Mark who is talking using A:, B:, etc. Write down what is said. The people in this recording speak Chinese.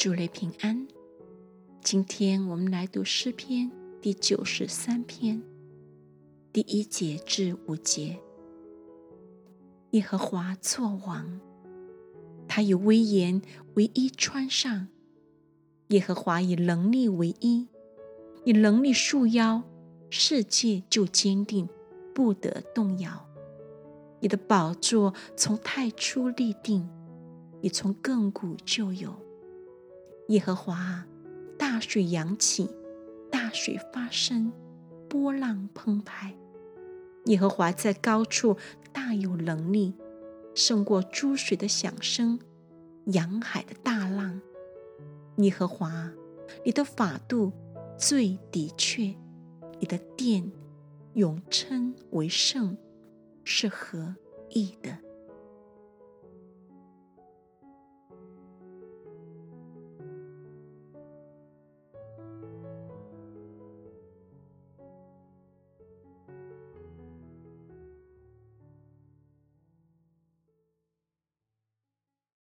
A: 主类平安。今天我们来读诗篇第九十三篇第一节至五节。耶和华作王，他以威严为衣穿上；耶和华以能力为衣，以能力束腰，世界就坚定，不得动摇。你的宝座从太初立定，你从亘古就有。耶和华，大水扬起，大水发生，波浪澎湃。耶和华在高处大有能力，胜过诸水的响声，洋海的大浪。耶和华，你的法度最的确，你的殿永称为圣，是何意的？